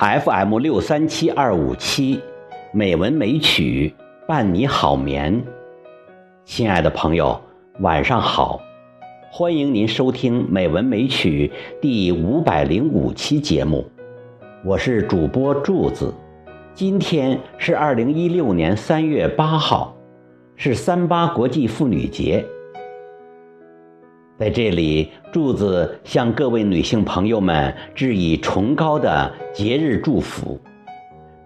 FM 六三七二五七，美文美曲伴你好眠。亲爱的朋友，晚上好，欢迎您收听《美文美曲》第五百零五期节目，我是主播柱子。今天是二零一六年三月八号，是三八国际妇女节。在这里，柱子向各位女性朋友们致以崇高的节日祝福，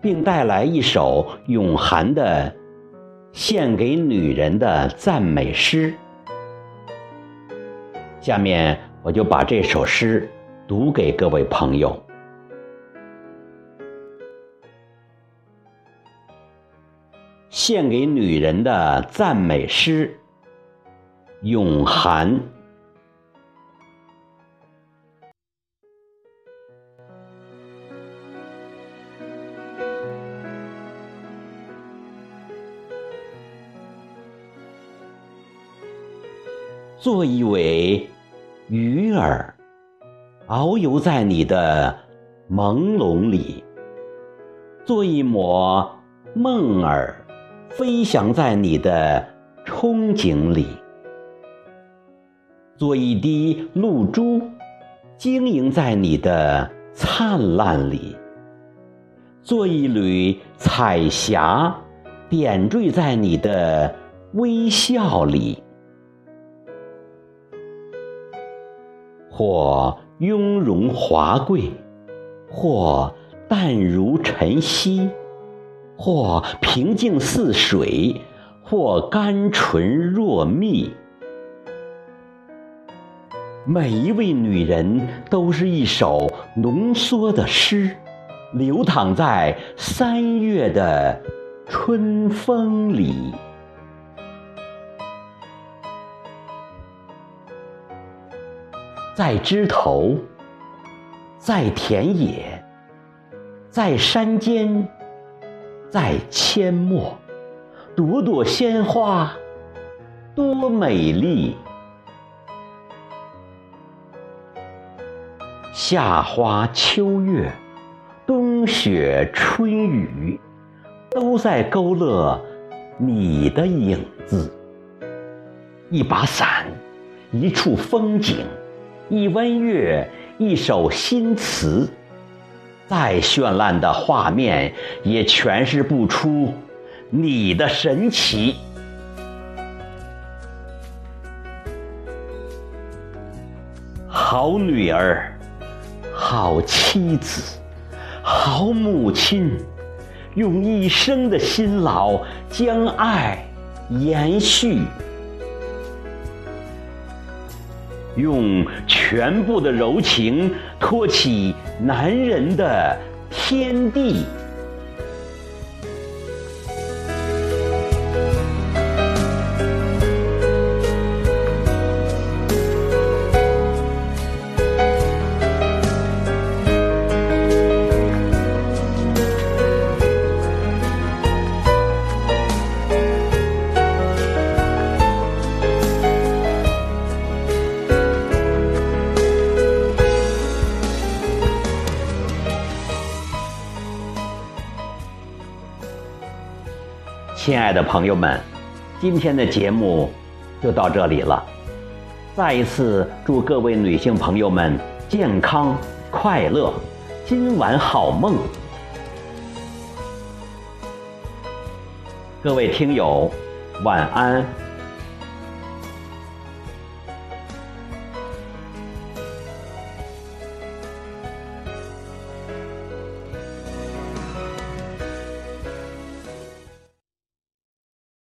并带来一首咏涵的献给女人的赞美诗。下面我就把这首诗读给各位朋友。献给女人的赞美诗，永涵。做一尾鱼儿，遨游在你的朦胧里；做一抹梦儿，飞翔在你的憧憬里；做一滴露珠，晶莹在你的灿烂里；做一缕彩霞，点缀在你的微笑里。或雍容华贵，或淡如晨曦，或平静似水，或甘醇若蜜。每一位女人都是一首浓缩的诗，流淌在三月的春风里。在枝头，在田野，在山间，在阡陌，朵朵鲜花，多美丽！夏花秋月，冬雪春雨，都在勾勒你的影子。一把伞，一处风景。一弯月，一首新词，再绚烂的画面也诠释不出你的神奇。好女儿，好妻子，好母亲，用一生的辛劳将爱延续。用全部的柔情托起男人的天地。亲爱的朋友们，今天的节目就到这里了。再一次祝各位女性朋友们健康快乐，今晚好梦。各位听友，晚安。